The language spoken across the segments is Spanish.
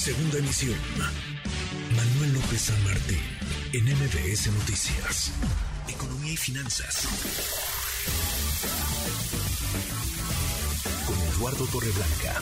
Segunda emisión. Manuel López San Martín, en MBS Noticias. Economía y finanzas. Con Eduardo Torreblanca.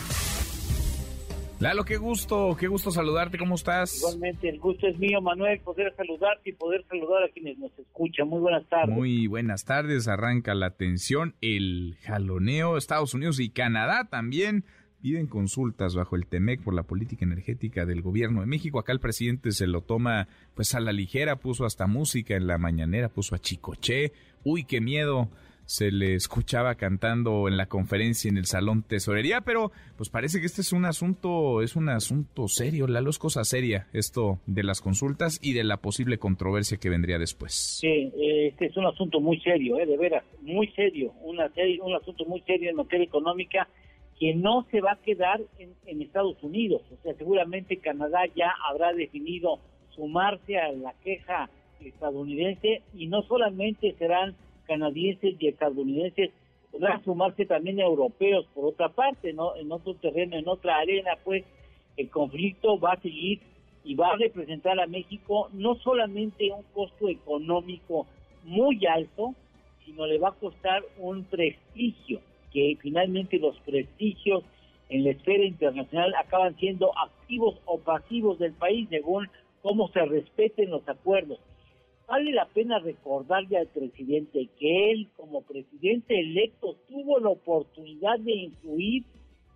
Lalo, qué gusto, qué gusto saludarte, ¿cómo estás? Igualmente, el gusto es mío, Manuel, poder saludarte y poder saludar a quienes nos escuchan. Muy buenas tardes. Muy buenas tardes, arranca la atención, el jaloneo, Estados Unidos y Canadá también piden consultas bajo el TEMEC por la política energética del gobierno de México. Acá el presidente se lo toma pues a la ligera, puso hasta música en la mañanera, puso a Chicoche. Uy, qué miedo. Se le escuchaba cantando en la conferencia en el salón tesorería, pero pues parece que este es un asunto, es un asunto serio, la luz cosa seria, esto de las consultas y de la posible controversia que vendría después. Sí, este es un asunto muy serio, eh, de veras, muy serio, una un asunto muy serio en materia económica que no se va a quedar en, Estados Unidos. O sea, seguramente Canadá ya habrá definido sumarse a la queja estadounidense y no solamente serán canadienses y estadounidenses, podrán sumarse también europeos por otra parte, ¿no? En otro terreno, en otra arena, pues el conflicto va a seguir y va a representar a México no solamente un costo económico muy alto, sino le va a costar un prestigio que finalmente los prestigios en la esfera internacional acaban siendo activos o pasivos del país según cómo se respeten los acuerdos. Vale la pena recordarle al presidente que él como presidente electo tuvo la oportunidad de influir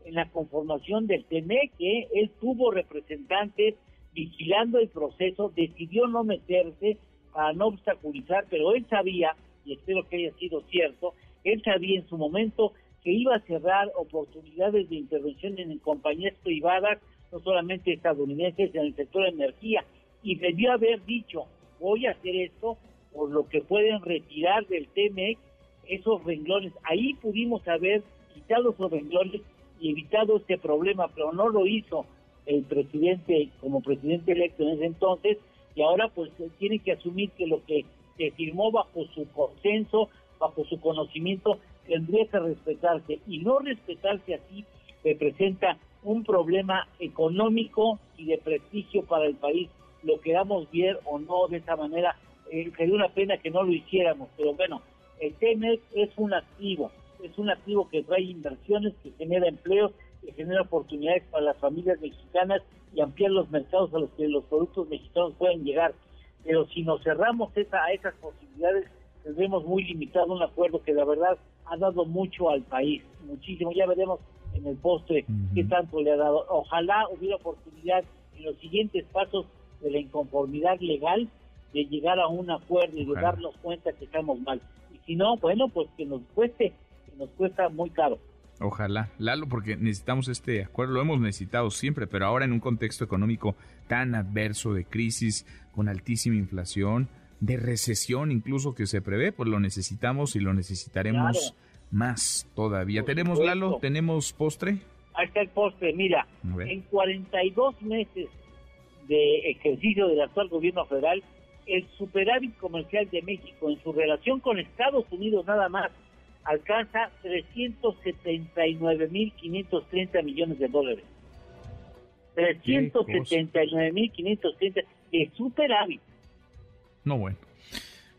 en la conformación del TME, que él tuvo representantes vigilando el proceso, decidió no meterse para no obstaculizar, pero él sabía, y espero que haya sido cierto, él sabía en su momento que iba a cerrar oportunidades de intervención en compañías privadas, no solamente estadounidenses, en el sector de energía, y debió haber dicho, voy a hacer esto por lo que pueden retirar del TMEC esos renglones. Ahí pudimos haber quitado esos renglones y evitado este problema, pero no lo hizo el presidente como presidente electo en ese entonces, y ahora pues tiene que asumir que lo que se firmó bajo su consenso, bajo su conocimiento, tendría que respetarse y no respetarse así representa un problema económico y de prestigio para el país. Lo queramos ver o no de esa manera, eh, sería una pena que no lo hiciéramos, pero bueno, el TEMEC es un activo, es un activo que trae inversiones, que genera empleos, que genera oportunidades para las familias mexicanas y ampliar los mercados a los que los productos mexicanos pueden llegar. Pero si nos cerramos esa, a esas posibilidades, tendremos muy limitado un acuerdo que la verdad ha dado mucho al país, muchísimo. Ya veremos en el postre qué tanto le ha dado. Ojalá hubiera oportunidad en los siguientes pasos de la inconformidad legal de llegar a un acuerdo y de darnos cuenta que estamos mal. Y si no, bueno, pues que nos cueste, que nos cuesta muy caro. Ojalá, Lalo, porque necesitamos este acuerdo, lo hemos necesitado siempre, pero ahora en un contexto económico tan adverso de crisis, con altísima inflación, de recesión incluso que se prevé, pues lo necesitamos y lo necesitaremos más todavía. ¿Tenemos, Lalo? ¿Tenemos postre? Ahí está el postre. Mira, en 42 meses de ejercicio del actual gobierno federal, el superávit comercial de México en su relación con Estados Unidos nada más alcanza 379.530 millones de dólares. 379.530 de superávit. No, bueno.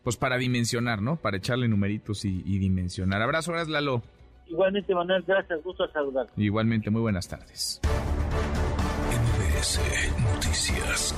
Pues para dimensionar, ¿no? Para echarle numeritos y, dimensionar. Abrazo, gracias, Lalo. Igualmente, Manuel, gracias. Gusto saludar. Igualmente, muy buenas tardes. MBS Noticias.